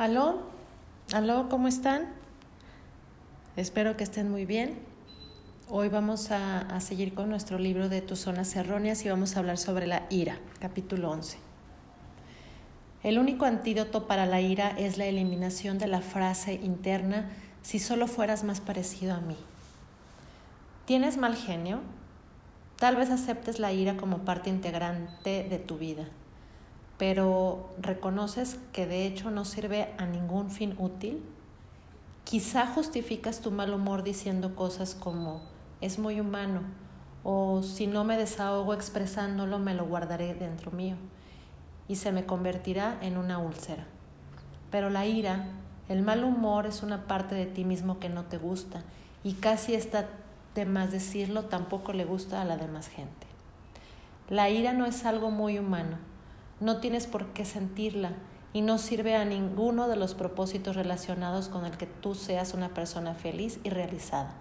Aló, aló, ¿cómo están? Espero que estén muy bien. Hoy vamos a, seguir con nuestro libro de tus zonas erróneas y vamos a hablar sobre la ira, capítulo 11. El único antídoto para la ira es la eliminación de la frase interna si solo fueras más parecido a mí. ¿Tienes mal genio? Tal vez aceptes la ira como parte integrante de tu vida, pero ¿reconoces que de hecho no sirve a ningún fin útil? Quizá justificas tu mal humor diciendo cosas como es muy humano o si no me desahogo expresándolo me lo guardaré dentro mío y se me convertirá en una úlcera. Pero la ira, el mal humor es una parte de ti mismo que no te gusta y casi está de más decirlo tampoco le gusta a la demás gente. La ira no es algo muy humano, no tienes por qué sentirla y no sirve a ninguno de los propósitos relacionados con el que tú seas una persona feliz y realizada.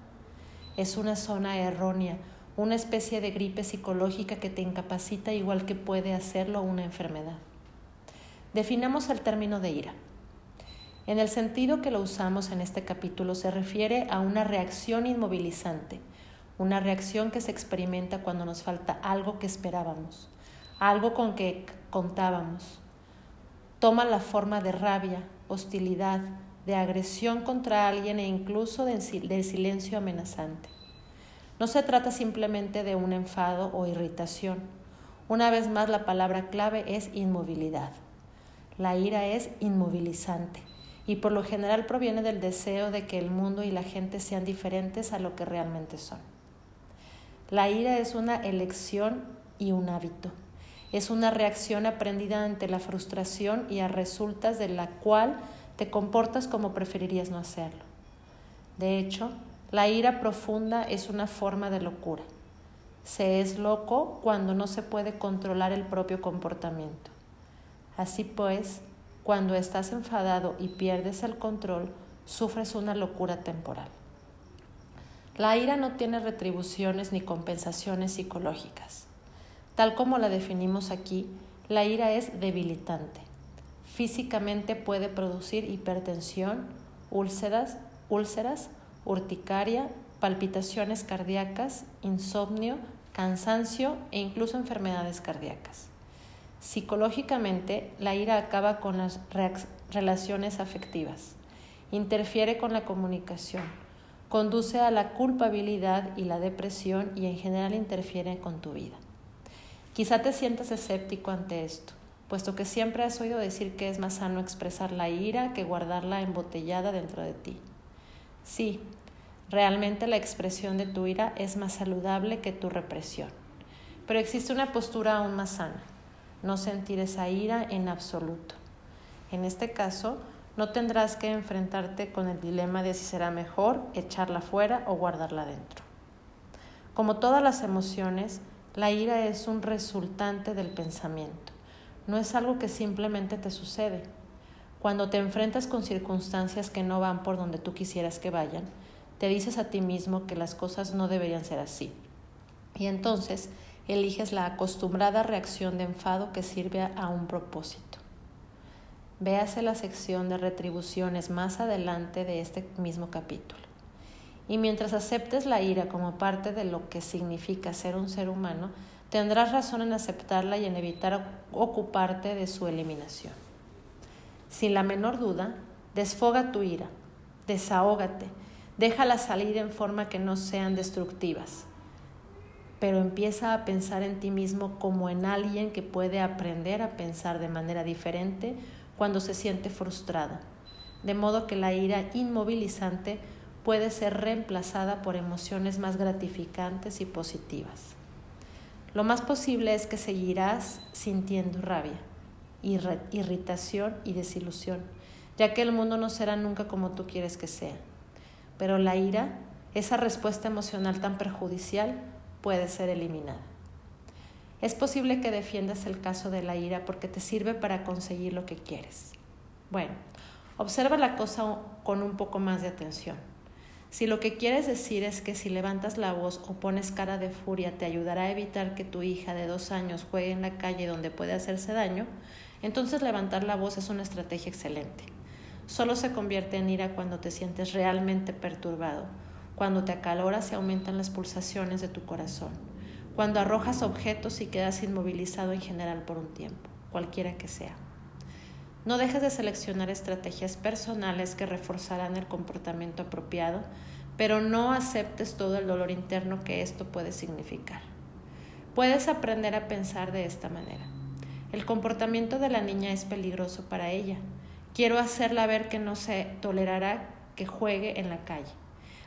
Es una zona errónea, una especie de gripe psicológica que te incapacita igual que puede hacerlo una enfermedad. Definamos el término de ira. En el sentido que lo usamos en este capítulo se refiere a una reacción inmovilizante, una reacción que se experimenta cuando nos falta algo que esperábamos, algo con que contábamos. Toma la forma de rabia, hostilidad, de agresión contra alguien e incluso de, silencio amenazante. No se trata simplemente de un enfado o irritación. Una vez más, la palabra clave es inmovilidad. La ira es inmovilizante y por lo general proviene del deseo de que el mundo y la gente sean diferentes a lo que realmente son. La ira es una elección y un hábito. Es una reacción aprendida ante la frustración y a resultas de la cual te comportas como preferirías no hacerlo. De hecho, la ira profunda es una forma de locura. Se es loco cuando no se puede controlar el propio comportamiento. Así pues, cuando estás enfadado y pierdes el control, sufres una locura temporal. La ira no tiene retribuciones ni compensaciones psicológicas. Tal como la definimos aquí, la ira es debilitante. Físicamente puede producir hipertensión, úlceras, úlceras urticaria, palpitaciones cardíacas, insomnio, cansancio e incluso enfermedades cardíacas. Psicológicamente, la ira acaba con las relaciones afectivas, interfiere con la comunicación, conduce a la culpabilidad y la depresión y en general interfiere con tu vida. Quizá te sientas escéptico ante esto, puesto que siempre has oído decir que es más sano expresar la ira que guardarla embotellada dentro de ti. Sí, realmente la expresión de tu ira es más saludable que tu represión, pero existe una postura aún más sana, no sentir esa ira en absoluto. En este caso, no tendrás que enfrentarte con el dilema de si será mejor echarla fuera o guardarla dentro. Como todas las emociones, la ira es un resultante del pensamiento, no es algo que simplemente te sucede. Cuando te enfrentas con circunstancias que no van por donde tú quisieras que vayan, te dices a ti mismo que las cosas no deberían ser así. Y entonces eliges la acostumbrada reacción de enfado que sirve a un propósito. Véase la sección de retribuciones más adelante de este mismo capítulo. Y mientras aceptes la ira como parte de lo que significa ser un ser humano, tendrás razón en aceptarla y en evitar ocuparte de su eliminación. Sin la menor duda, desfoga tu ira, desahógate, déjala salir en forma que no sean destructivas pero empieza a pensar en ti mismo como en alguien que puede aprender a pensar de manera diferente cuando se siente frustrada, de modo que la ira inmovilizante puede ser reemplazada por emociones más gratificantes y positivas. Lo más posible es que seguirás sintiendo rabia, irritación y desilusión, ya que el mundo no será nunca como tú quieres que sea. Pero la ira, esa respuesta emocional tan perjudicial, puede ser eliminada. Es posible que defiendas el caso de la ira porque te sirve para conseguir lo que quieres. Bueno, observa la cosa con un poco más de atención. Si lo que quieres decir es que si levantas la voz o pones cara de furia te ayudará a evitar que tu hija de dos años juegue en la calle donde puede hacerse daño, entonces levantar la voz es una estrategia excelente. solo se convierte en ira cuando te sientes realmente perturbado, cuando te acaloras y aumentan las pulsaciones de tu corazón, cuando arrojas objetos y quedas inmovilizado en general por un tiempo, cualquiera que sea. No dejes de seleccionar estrategias personales que reforzarán el comportamiento apropiado, pero no aceptes todo el dolor interno que esto puede significar. Puedes aprender a pensar de esta manera. El comportamiento de la niña es peligroso para ella. Quiero hacerla ver que no se tolerará que juegue en la calle.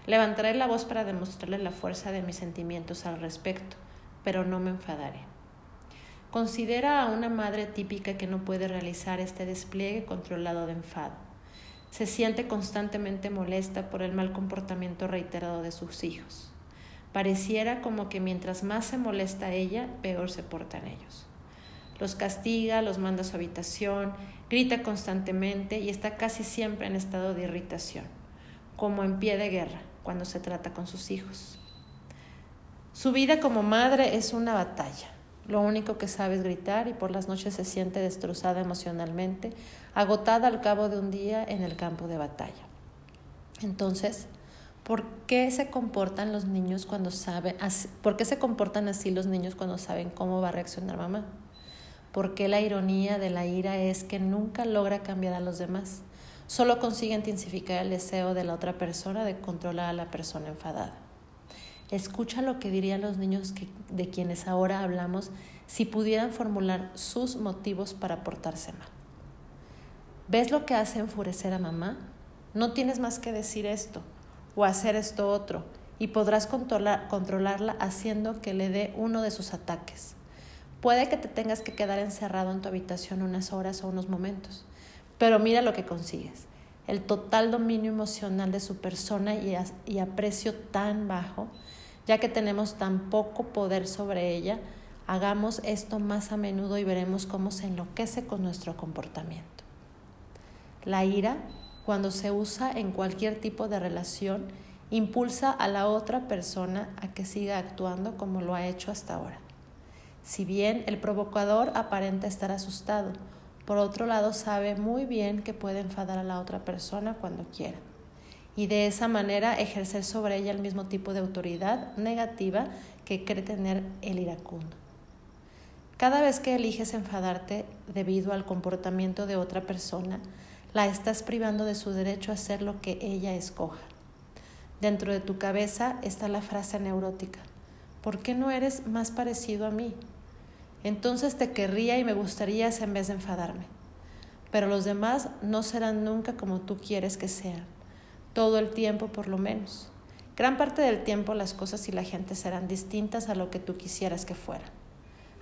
Levantaré la voz para demostrarle la fuerza de mis sentimientos al respecto, pero no me enfadaré. Considera a una madre típica que no puede realizar este despliegue controlado de enfado. Se siente constantemente molesta por el mal comportamiento reiterado de sus hijos. Pareciera como que mientras más se molesta ella, peor se portan ellos. Los castiga, los manda a su habitación, grita constantemente y está casi siempre en estado de irritación, como en pie de guerra cuando se trata con sus hijos. Su vida como madre es una batalla. Lo único que sabe es gritar y por las noches se siente destrozada emocionalmente, agotada al cabo de un día en el campo de batalla. Entonces, ¿por qué se comportan los niños cuando saben, por qué se comportan así los niños cuando saben cómo va a reaccionar mamá? Porque la ironía de la ira es que nunca logra cambiar a los demás, solo consigue intensificar el deseo de la otra persona de controlar a la persona enfadada. Escucha lo que dirían los niños de quienes ahora hablamos si pudieran formular sus motivos para portarse mal. ¿Ves lo que hace enfurecer a mamá? No tienes más que decir esto o hacer esto otro y podrás controlarla haciendo que le dé uno de sus ataques. Puede que te tengas que quedar encerrado en tu habitación unas horas o unos momentos, pero mira lo que consigues. El total dominio emocional de su persona y, aprecio tan bajo ya que tenemos tan poco poder sobre ella, hagamos esto más a menudo y veremos cómo se enloquece con nuestro comportamiento. La ira, cuando se usa en cualquier tipo de relación, impulsa a la otra persona a que siga actuando como lo ha hecho hasta ahora. Si bien el provocador aparenta estar asustado, por otro lado sabe muy bien que puede enfadar a la otra persona cuando quiera y de esa manera ejercer sobre ella el mismo tipo de autoridad negativa que cree tener el iracundo. Cada vez que eliges enfadarte debido al comportamiento de otra persona, la estás privando de su derecho a hacer lo que ella escoja. Dentro de tu cabeza está la frase neurótica, ¿por qué no eres más parecido a mí? Entonces te querría y me gustaría en vez de enfadarme. Pero los demás no serán nunca como tú quieres que sean todo el tiempo por lo menos. Gran parte del tiempo las cosas y la gente serán distintas a lo que tú quisieras que fueran.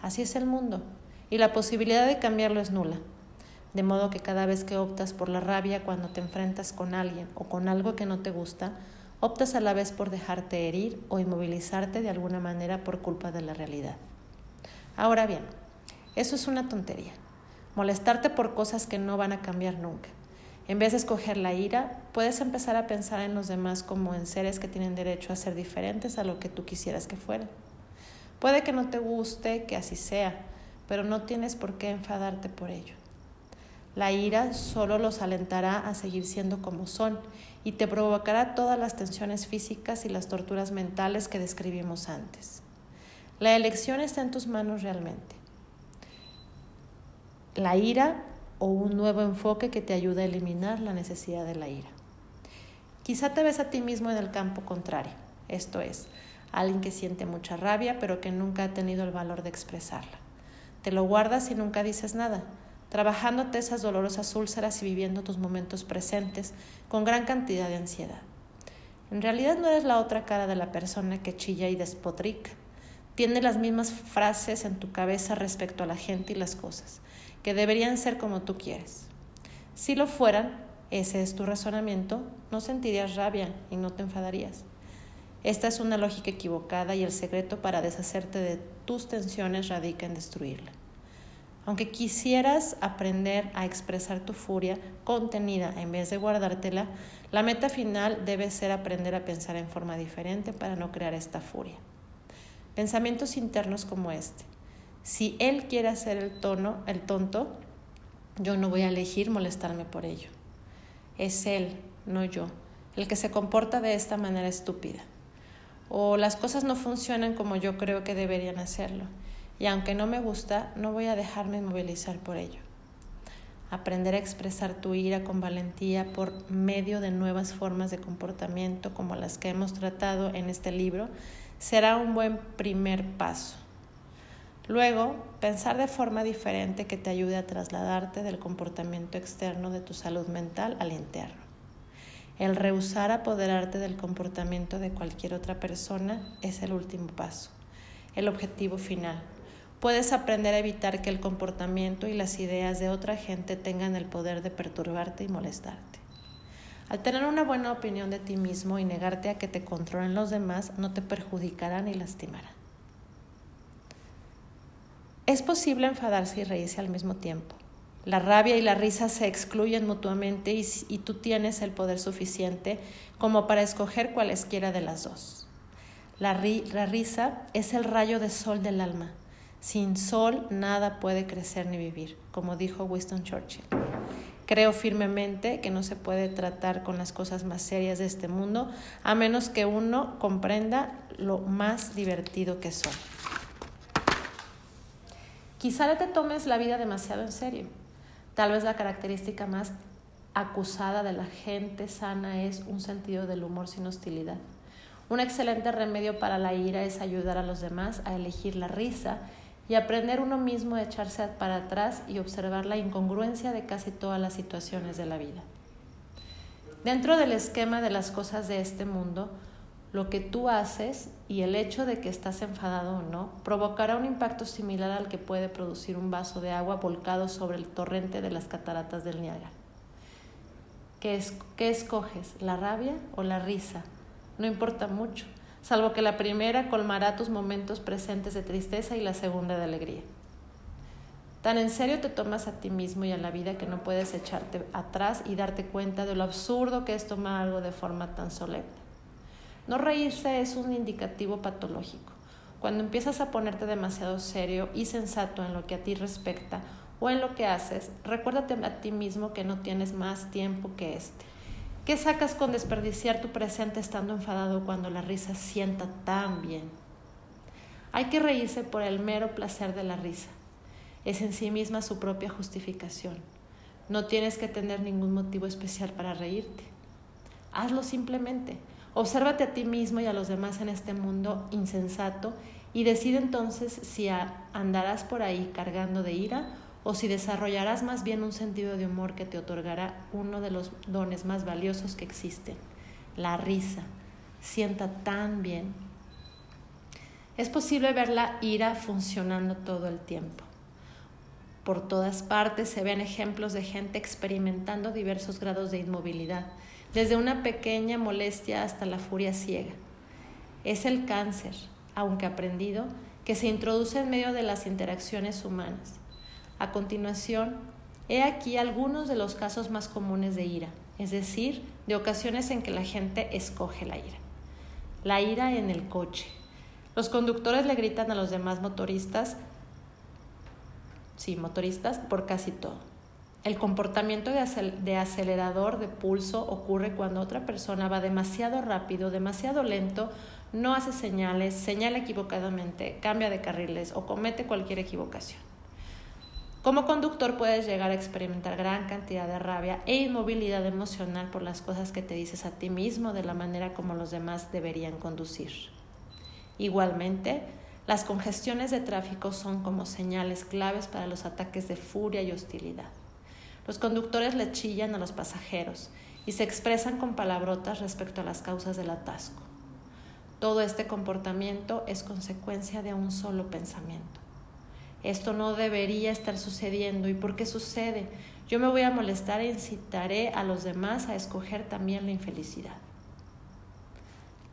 Así es el mundo, y la posibilidad de cambiarlo es nula. De modo que cada vez que optas por la rabia cuando te enfrentas con alguien o con algo que no te gusta, optas a la vez por dejarte herir o inmovilizarte de alguna manera por culpa de la realidad. Ahora bien, eso es una tontería. Molestarte por cosas que no van a cambiar nunca. En vez de escoger la ira, puedes empezar a pensar en los demás como en seres que tienen derecho a ser diferentes a lo que tú quisieras que fueran. Puede que no te guste que así sea, pero no tienes por qué enfadarte por ello. La ira solo los alentará a seguir siendo como son y te provocará todas las tensiones físicas y las torturas mentales que describimos antes. La elección está en tus manos realmente. La ira o un nuevo enfoque que te ayude a eliminar la necesidad de la ira. Quizá te ves a ti mismo en el campo contrario, esto es, alguien que siente mucha rabia pero que nunca ha tenido el valor de expresarla. Te lo guardas y nunca dices nada, trabajándote esas dolorosas úlceras y viviendo tus momentos presentes con gran cantidad de ansiedad. En realidad no eres la otra cara de la persona que chilla y despotrica. Tiene las mismas frases en tu cabeza respecto a la gente y las cosas que deberían ser como tú quieres. Si lo fueran, ese es tu razonamiento, no sentirías rabia y no te enfadarías. Esta es una lógica equivocada y el secreto para deshacerte de tus tensiones radica en destruirla. Aunque quisieras aprender a expresar tu furia contenida en vez de guardártela, la meta final debe ser aprender a pensar en forma diferente para no crear esta furia. Pensamientos internos como este. Si él quiere hacer el tono, el tonto, yo no voy a elegir molestarme por ello. Es él, no yo, el que se comporta de esta manera estúpida. O las cosas no funcionan como yo creo que deberían hacerlo. Y aunque no me gusta, no voy a dejarme movilizar por ello. Aprender a expresar tu ira con valentía por medio de nuevas formas de comportamiento como las que hemos tratado en este libro será un buen primer paso. Luego, pensar de forma diferente que te ayude a trasladarte del comportamiento externo de tu salud mental al interno. El rehusar apoderarte del comportamiento de cualquier otra persona es el último paso, el objetivo final. Puedes aprender a evitar que el comportamiento y las ideas de otra gente tengan el poder de perturbarte y molestarte. Al tener una buena opinión de ti mismo y negarte a que te controlen los demás, no te perjudicarán ni lastimarán. Es posible enfadarse y reírse al mismo tiempo. La rabia y la risa se excluyen mutuamente y, tú tienes el poder suficiente como para escoger cualesquiera de las dos. La, la risa es el rayo de sol del alma. Sin sol nada puede crecer ni vivir, como dijo Winston Churchill. Creo firmemente que no se puede tratar con las cosas más serias de este mundo a menos que uno comprenda lo más divertido que son. Quizá te tomes la vida demasiado en serio. Tal vez la característica más acusada de la gente sana es un sentido del humor sin hostilidad. Un excelente remedio para la ira es ayudar a los demás a elegir la risa y aprender uno mismo a echarse para atrás y observar la incongruencia de casi todas las situaciones de la vida. Dentro del esquema de las cosas de este mundo, lo que tú haces y el hecho de que estás enfadado o no provocará un impacto similar al que puede producir un vaso de agua volcado sobre el torrente de las cataratas del Niágara. ¿Qué, es, ¿Qué escoges, la rabia o la risa? No importa mucho, salvo que la primera colmará tus momentos presentes de tristeza y la segunda de alegría. Tan en serio te tomas a ti mismo y a la vida que no puedes echarte atrás y darte cuenta de lo absurdo que es tomar algo de forma tan solemne. No reírse es un indicativo patológico. Cuando empiezas a ponerte demasiado serio y sensato en lo que a ti respecta o en lo que haces, recuérdate a ti mismo que no tienes más tiempo que este. ¿Qué sacas con desperdiciar tu presente estando enfadado cuando la risa sienta tan bien? Hay que reírse por el mero placer de la risa. Es en sí misma su propia justificación. No tienes que tener ningún motivo especial para reírte. Hazlo simplemente. Obsérvate a ti mismo y a los demás en este mundo insensato y decide entonces si andarás por ahí cargando de ira o si desarrollarás más bien un sentido de humor que te otorgará uno de los dones más valiosos que existen, la risa. Sienta tan bien. Es posible ver la ira funcionando todo el tiempo. Por todas partes se ven ejemplos de gente experimentando diversos grados de inmovilidad desde una pequeña molestia hasta la furia ciega. Es el cáncer, aunque aprendido, que se introduce en medio de las interacciones humanas. A continuación, he aquí algunos de los casos más comunes de ira, es decir, de ocasiones en que la gente escoge la ira. La ira en el coche. Los conductores le gritan a los demás motoristas, sí, motoristas, por casi todo. El comportamiento de acelerador de pulso ocurre cuando otra persona va demasiado rápido, demasiado lento, no hace señales, señala equivocadamente, cambia de carriles o comete cualquier equivocación. Como conductor puedes llegar a experimentar gran cantidad de rabia e inmovilidad emocional por las cosas que te dices a ti mismo de la manera como los demás deberían conducir. Igualmente, las congestiones de tráfico son como señales claves para los ataques de furia y hostilidad. Los conductores le chillan a los pasajeros y se expresan con palabrotas respecto a las causas del atasco. Todo este comportamiento es consecuencia de un solo pensamiento. Esto no debería estar sucediendo. ¿Y por qué sucede? Yo me voy a molestar e incitaré a los demás a escoger también la infelicidad.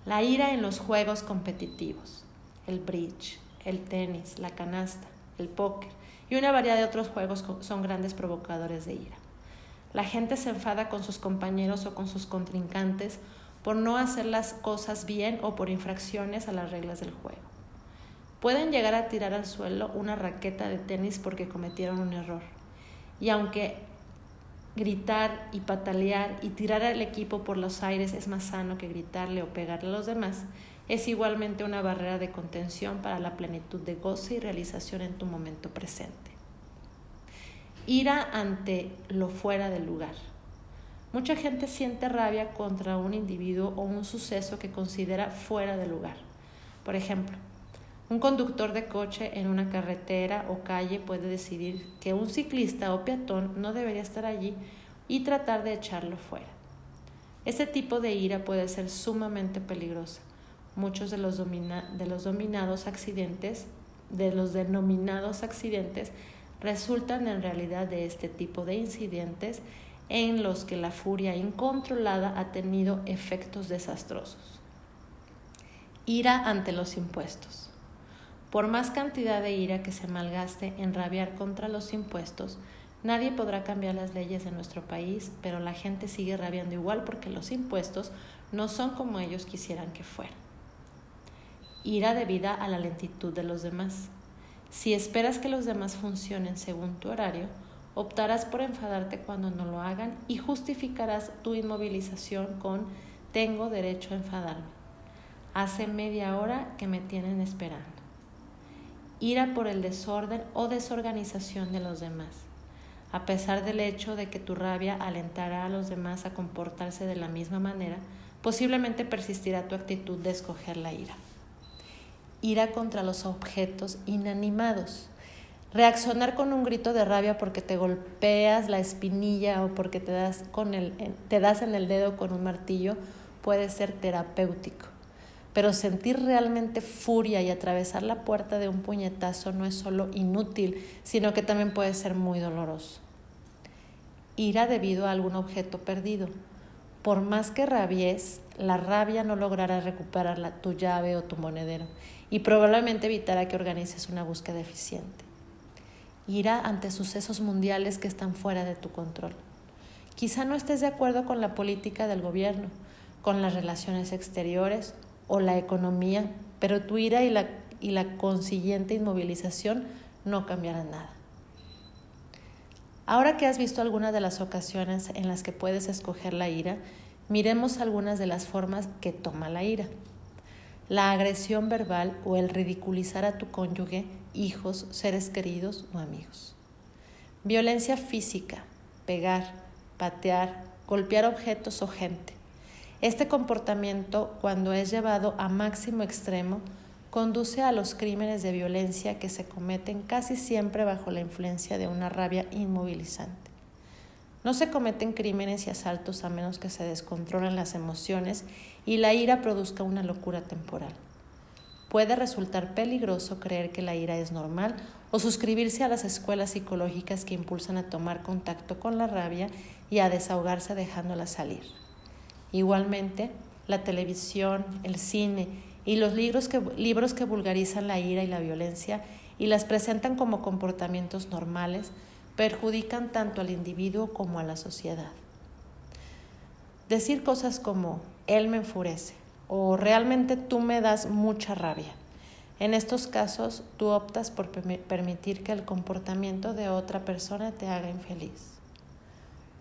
La ira en los juegos competitivos, el bridge, el tenis, la canasta, el póker, y una variedad de otros juegos son grandes provocadores de ira. La gente se enfada con sus compañeros o con sus contrincantes por no hacer las cosas bien o por infracciones a las reglas del juego. Pueden llegar a tirar al suelo una raqueta de tenis porque cometieron un error. Y aunque gritar y patalear y tirar al equipo por los aires es más sano que gritarle o pegarle a los demás, es igualmente una barrera de contención para la plenitud de goce y realización en tu momento presente. Ira ante lo fuera del lugar. Mucha gente siente rabia contra un individuo o un suceso que considera fuera de lugar. Por ejemplo, un conductor de coche en una carretera o calle puede decidir que un ciclista o peatón no debería estar allí y tratar de echarlo fuera. Este tipo de ira puede ser sumamente peligrosa. Muchos de los, de los dominados accidentes, de los denominados accidentes, resultan en realidad de este tipo de incidentes en los que la furia incontrolada ha tenido efectos desastrosos. Ira ante los impuestos. Por más cantidad de ira que se malgaste en rabiar contra los impuestos, nadie podrá cambiar las leyes de nuestro país, pero la gente sigue rabiando igual porque los impuestos no son como ellos quisieran que fueran. Ira debida a la lentitud de los demás. Si esperas que los demás funcionen según tu horario, optarás por enfadarte cuando no lo hagan y justificarás tu inmovilización con tengo derecho a enfadarme. Hace media hora que me tienen esperando ira por el desorden o desorganización de los demás, a pesar del hecho de que tu rabia alentará a los demás a comportarse de la misma manera, posiblemente persistirá tu actitud de escoger la ira. Ira contra los objetos inanimados. Reaccionar con un grito de rabia porque te golpeas la espinilla o porque te das, con el, te das en el dedo con un martillo puede ser terapéutico pero sentir realmente furia y atravesar la puerta de un puñetazo no es solo inútil, sino que también puede ser muy doloroso. Ira debido a algún objeto perdido. Por más que rabies, la rabia no logrará recuperar tu llave o tu monedero y probablemente evitará que organices una búsqueda eficiente. Ira ante sucesos mundiales que están fuera de tu control. Quizá no estés de acuerdo con la política del gobierno, con las relaciones exteriores o la economía, pero tu ira y la, y la consiguiente inmovilización no cambiarán nada. Ahora que has visto algunas de las ocasiones en las que puedes escoger la ira, miremos algunas de las formas que toma la ira. La agresión verbal o el ridiculizar a tu cónyuge, hijos, seres queridos o amigos. Violencia física, pegar, patear, golpear objetos o gente. Este comportamiento, cuando es llevado a máximo extremo, conduce a los crímenes de violencia que se cometen casi siempre bajo la influencia de una rabia inmovilizante. No se cometen crímenes y asaltos a menos que se descontrolen las emociones y la ira produzca una locura temporal. Puede resultar peligroso creer que la ira es normal o suscribirse a las escuelas psicológicas que impulsan a tomar contacto con la rabia y a desahogarse dejándola salir. Igualmente, la televisión, el cine y los libros que, libros que vulgarizan la ira y la violencia y las presentan como comportamientos normales perjudican tanto al individuo como a la sociedad. Decir cosas como él me enfurece o realmente tú me das mucha rabia. En estos casos, tú optas por permitir que el comportamiento de otra persona te haga infeliz.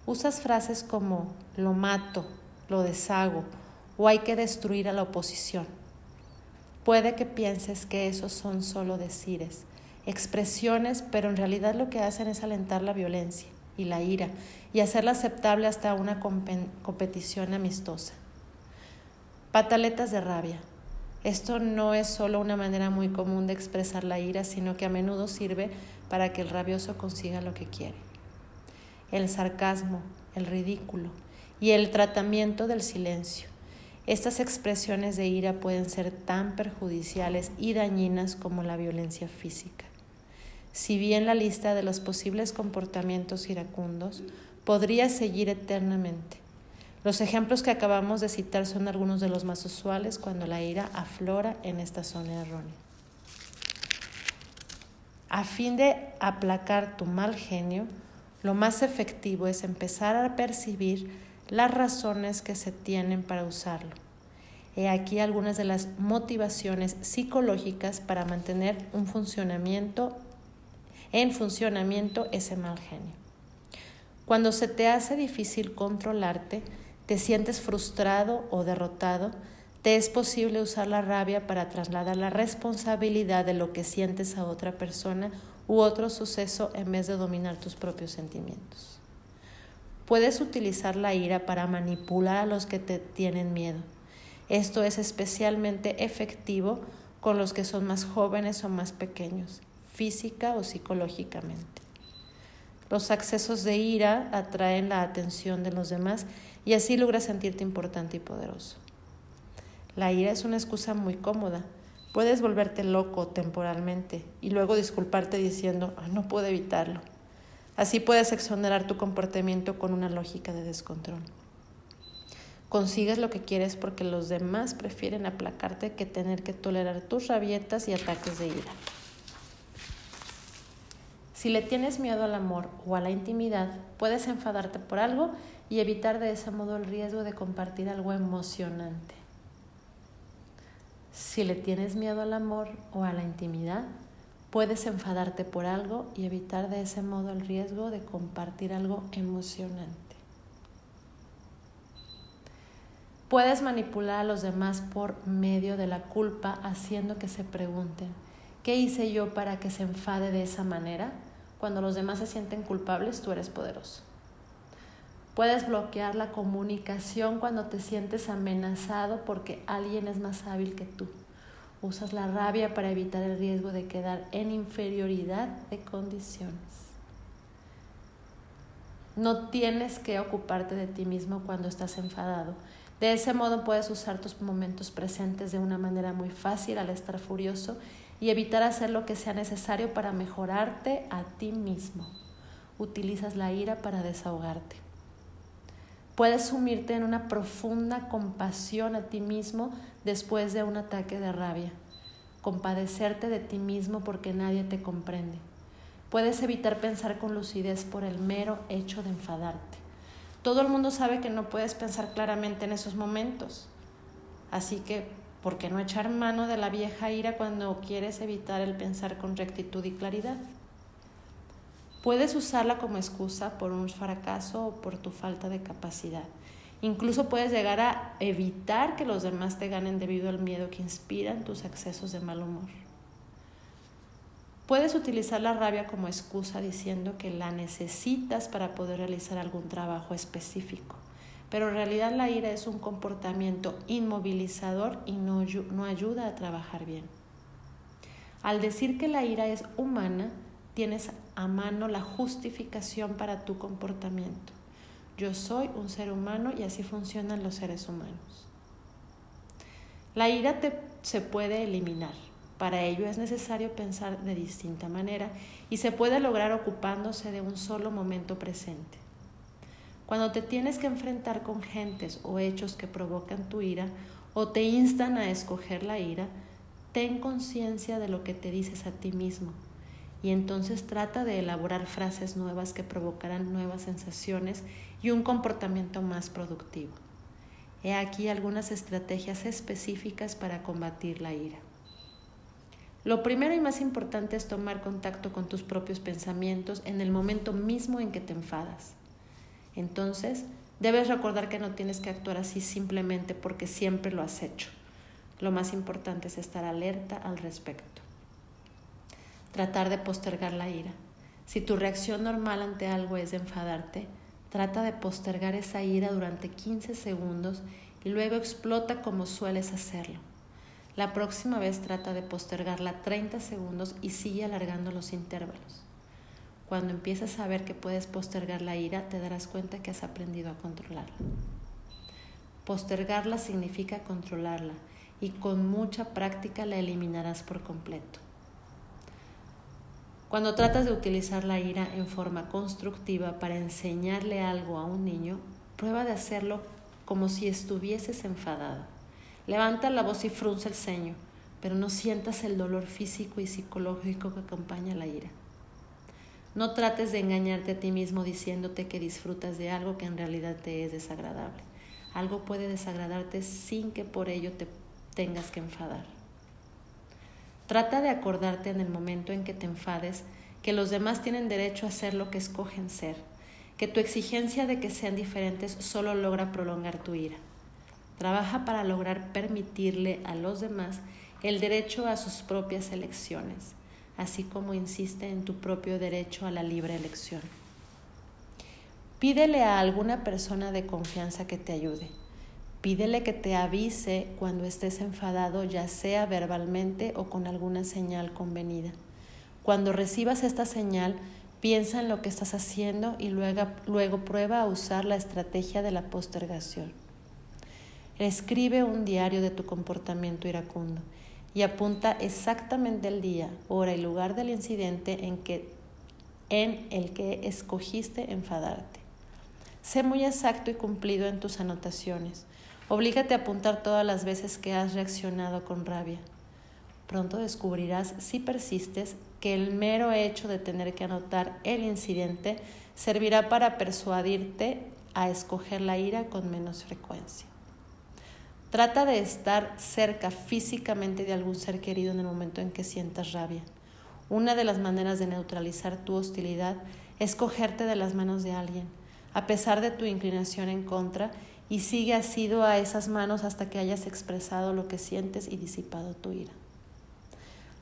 Usas frases como lo mato, lo deshago o hay que destruir a la oposición. Puede que pienses que esos son solo decires, expresiones, pero en realidad lo que hacen es alentar la violencia y la ira y hacerla aceptable hasta una competición amistosa. Pataletas de rabia. Esto no es solo una manera muy común de expresar la ira, sino que a menudo sirve para que el rabioso consiga lo que quiere. El sarcasmo, el ridículo, y el tratamiento del silencio. Estas expresiones de ira pueden ser tan perjudiciales y dañinas como la violencia física. Si bien la lista de los posibles comportamientos iracundos podría seguir eternamente, los ejemplos que acabamos de citar son algunos de los más usuales cuando la ira aflora en esta zona errónea. A fin de aplacar tu mal genio, lo más efectivo es empezar a percibir las razones que se tienen para usarlo. He aquí algunas de las motivaciones psicológicas para mantener un funcionamiento en funcionamiento ese mal genio. Cuando se te hace difícil controlarte, te sientes frustrado o derrotado, te es posible usar la rabia para trasladar la responsabilidad de lo que sientes a otra persona u otro suceso en vez de dominar tus propios sentimientos. Puedes utilizar la ira para manipular a los que te tienen miedo. Esto es especialmente efectivo con los que son más jóvenes o más pequeños, física o psicológicamente. Los accesos de ira atraen la atención de los demás y así logras sentirte importante y poderoso. La ira es una excusa muy cómoda. Puedes volverte loco temporalmente y luego disculparte diciendo, ah, no puedo evitarlo. Así puedes exonerar tu comportamiento con una lógica de descontrol. Consigues lo que quieres porque los demás prefieren aplacarte que tener que tolerar tus rabietas y ataques de ira. Si le tienes miedo al amor o a la intimidad, puedes enfadarte por algo y evitar de ese modo el riesgo de compartir algo emocionante. Si le tienes miedo al amor o a la intimidad, Puedes enfadarte por algo y evitar de ese modo el riesgo de compartir algo emocionante. Puedes manipular a los demás por medio de la culpa haciendo que se pregunten, ¿qué hice yo para que se enfade de esa manera? Cuando los demás se sienten culpables, tú eres poderoso. Puedes bloquear la comunicación cuando te sientes amenazado porque alguien es más hábil que tú. Usas la rabia para evitar el riesgo de quedar en inferioridad de condiciones. No tienes que ocuparte de ti mismo cuando estás enfadado. De ese modo puedes usar tus momentos presentes de una manera muy fácil al estar furioso y evitar hacer lo que sea necesario para mejorarte a ti mismo. Utilizas la ira para desahogarte. Puedes sumirte en una profunda compasión a ti mismo después de un ataque de rabia, compadecerte de ti mismo porque nadie te comprende. Puedes evitar pensar con lucidez por el mero hecho de enfadarte. Todo el mundo sabe que no puedes pensar claramente en esos momentos. Así que, ¿por qué no echar mano de la vieja ira cuando quieres evitar el pensar con rectitud y claridad? Puedes usarla como excusa por un fracaso o por tu falta de capacidad. Incluso puedes llegar a evitar que los demás te ganen debido al miedo que inspiran tus excesos de mal humor. Puedes utilizar la rabia como excusa diciendo que la necesitas para poder realizar algún trabajo específico, pero en realidad la ira es un comportamiento inmovilizador y no, no ayuda a trabajar bien. Al decir que la ira es humana, tienes a mano la justificación para tu comportamiento. Yo soy un ser humano y así funcionan los seres humanos. La ira se puede eliminar. Para ello es necesario pensar de distinta manera y se puede lograr ocupándose de un solo momento presente. Cuando te tienes que enfrentar con gentes o hechos que provocan tu ira o te instan a escoger la ira, ten conciencia de lo que te dices a ti mismo y entonces trata de elaborar frases nuevas que provocarán nuevas sensaciones y un comportamiento más productivo. He aquí algunas estrategias específicas para combatir la ira. Lo primero y más importante es tomar contacto con tus propios pensamientos en el momento mismo en que te enfadas. Entonces, debes recordar que no tienes que actuar así simplemente porque siempre lo has hecho. Lo más importante es estar alerta al respecto tratar de postergar la ira. Si tu reacción normal ante algo es enfadarte, trata de postergar esa ira durante 15 segundos y luego explota como sueles hacerlo. La próxima vez trata de postergarla 30 segundos y sigue alargando los intervalos. Cuando empiezas a ver que puedes postergar la ira, te darás cuenta que has aprendido a controlarla. Postergarla significa controlarla y con mucha práctica la eliminarás por completo. Cuando tratas de utilizar la ira en forma constructiva para enseñarle algo a un niño, prueba de hacerlo como si estuvieses enfadado. Levanta la voz y frunce el ceño, pero no sientas el dolor físico y psicológico que acompaña la ira. No trates de engañarte a ti mismo diciéndote que disfrutas de algo que en realidad te es desagradable. Algo puede desagradarte sin que por ello te tengas que enfadar. Trata de acordarte en el momento en que te enfades que los demás tienen derecho a ser lo que escogen ser, que tu exigencia de que sean diferentes solo logra prolongar tu ira. Trabaja para lograr permitirle a los demás el derecho a sus propias elecciones, así como insiste en tu propio derecho a la libre elección. Pídele a alguna persona de confianza que te ayude. Pídele que te avise cuando estés enfadado, ya sea verbalmente o con alguna señal convenida. Cuando recibas esta señal, piensa en lo que estás haciendo y luego, luego prueba a usar la estrategia de la postergación. Escribe un diario de tu comportamiento iracundo y apunta exactamente el día, hora y lugar del incidente en, que, en el que escogiste enfadarte. Sé muy exacto y cumplido en tus anotaciones. Oblígate a apuntar todas las veces que has reaccionado con rabia. Pronto descubrirás, si persistes, que el mero hecho de tener que anotar el incidente servirá para persuadirte a escoger la ira con menos frecuencia. Trata de estar cerca físicamente de algún ser querido en el momento en que sientas rabia. Una de las maneras de neutralizar tu hostilidad es cogerte de las manos de alguien, a pesar de tu inclinación en contra, y sigue asido a esas manos hasta que hayas expresado lo que sientes y disipado tu ira.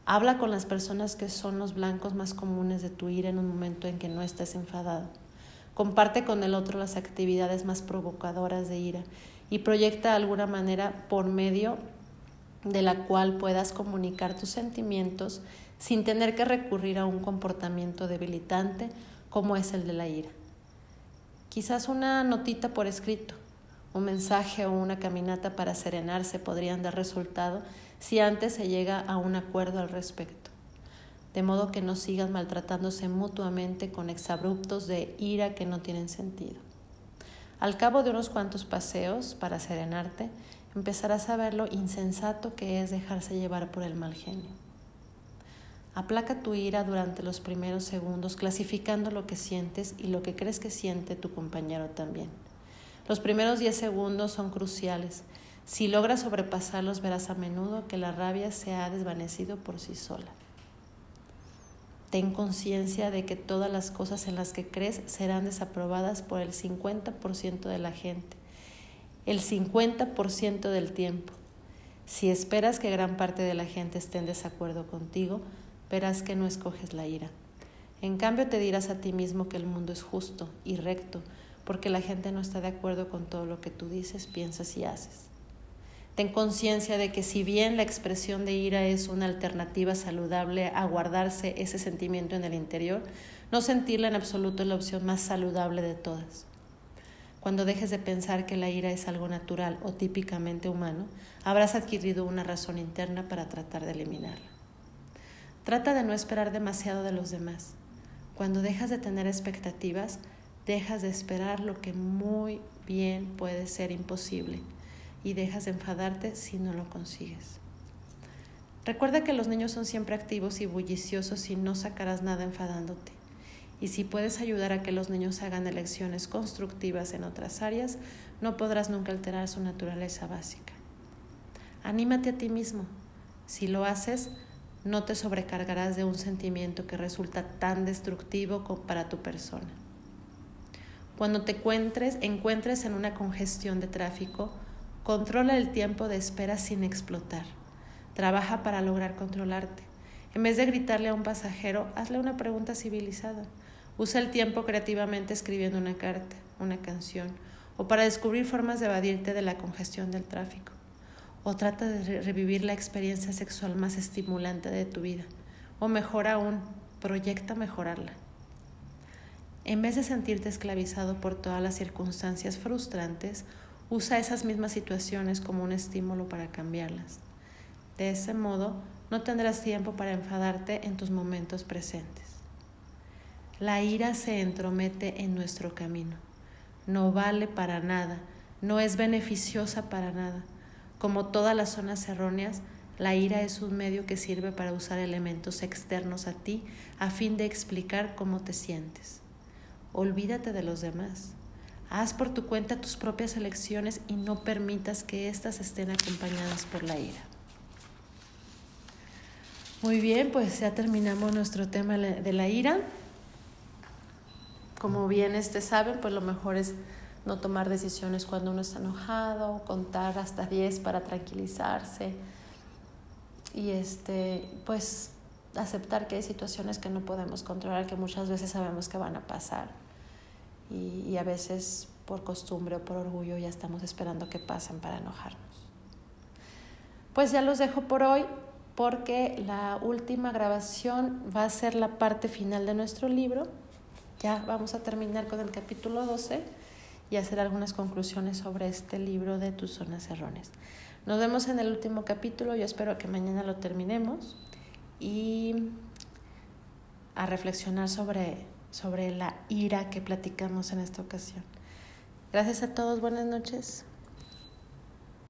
Habla con las personas que son los blancos más comunes de tu ira en un momento en que no estés enfadado. Comparte con el otro las actividades más provocadoras de ira y proyecta alguna manera por medio de la cual puedas comunicar tus sentimientos sin tener que recurrir a un comportamiento debilitante como es el de la ira. Quizás una notita por escrito, un mensaje o una caminata para serenarse podrían dar resultado si antes se llega a un acuerdo al respecto, de modo que no sigan maltratándose mutuamente con exabruptos de ira que no tienen sentido. Al cabo de unos cuantos paseos para serenarte, empezarás a ver lo insensato que es dejarse llevar por el mal genio. Aplaca tu ira durante los primeros segundos, clasificando lo que sientes y lo que crees que siente tu compañero también. Los primeros diez segundos son cruciales. Si logras sobrepasarlos, verás a menudo que la rabia se ha desvanecido por sí sola. Ten conciencia de que todas las cosas en las que crees serán desaprobadas por el 50% de la gente, el 50% del tiempo. Si esperas que gran parte de la gente esté en desacuerdo contigo, verás que no escoges la ira. En cambio, te dirás a ti mismo que el mundo es justo y recto, porque la gente no está de acuerdo con todo lo que tú dices, piensas y haces. Ten conciencia de que si bien la expresión de ira es una alternativa saludable a guardarse ese sentimiento en el interior, no sentirla en absoluto es la opción más saludable de todas. Cuando dejes de pensar que la ira es algo natural o típicamente humano, habrás adquirido una razón interna para tratar de eliminarla. Trata de no esperar demasiado de los demás. Cuando dejas de tener expectativas, dejas de esperar lo que muy bien puede ser imposible y dejas de enfadarte si no lo consigues. Recuerda que los niños son siempre activos y bulliciosos y no sacarás nada enfadándote. Y si puedes ayudar a que los niños hagan elecciones constructivas en otras áreas, no podrás nunca alterar su naturaleza básica. Anímate a ti mismo. Si lo haces, no te sobrecargarás de un sentimiento que resulta tan destructivo para tu persona. Cuando te encuentres, encuentres en una congestión de tráfico, Controla el tiempo de espera sin explotar. Trabaja para lograr controlarte. En vez de gritarle a un pasajero, hazle una pregunta civilizada. Usa el tiempo creativamente escribiendo una carta, una canción, o para descubrir formas de evadirte de la congestión del tráfico. O trata de revivir la experiencia sexual más estimulante de tu vida. O mejor aún, proyecta mejorarla. En vez de sentirte esclavizado por todas las circunstancias frustrantes, Usa esas mismas situaciones como un estímulo para cambiarlas. De ese modo, no tendrás tiempo para enfadarte en tus momentos presentes. La ira se entromete en nuestro camino. No vale para nada, no es beneficiosa para nada. Como todas las zonas erróneas, la ira es un medio que sirve para usar elementos externos a ti a fin de explicar cómo te sientes. Olvídate de los demás. Haz por tu cuenta tus propias elecciones y no permitas que éstas estén acompañadas por la ira. Muy bien, pues ya terminamos nuestro tema de la ira. como bien este saben, pues lo mejor es no tomar decisiones cuando uno está enojado, contar hasta 10 para tranquilizarse y este, pues aceptar que hay situaciones que no podemos controlar, que muchas veces sabemos que van a pasar y, a veces por costumbre o por orgullo ya estamos esperando que pasen para enojarnos. Pues ya los dejo por hoy porque la última grabación va a ser la parte final de nuestro libro. Ya vamos a terminar con el capítulo 12 y hacer algunas conclusiones sobre este libro de tus zonas erróneas. Nos vemos en el último capítulo, yo espero que mañana lo terminemos y a reflexionar sobre, sobre la ira que platicamos en esta ocasión. Gracias a todos, buenas noches.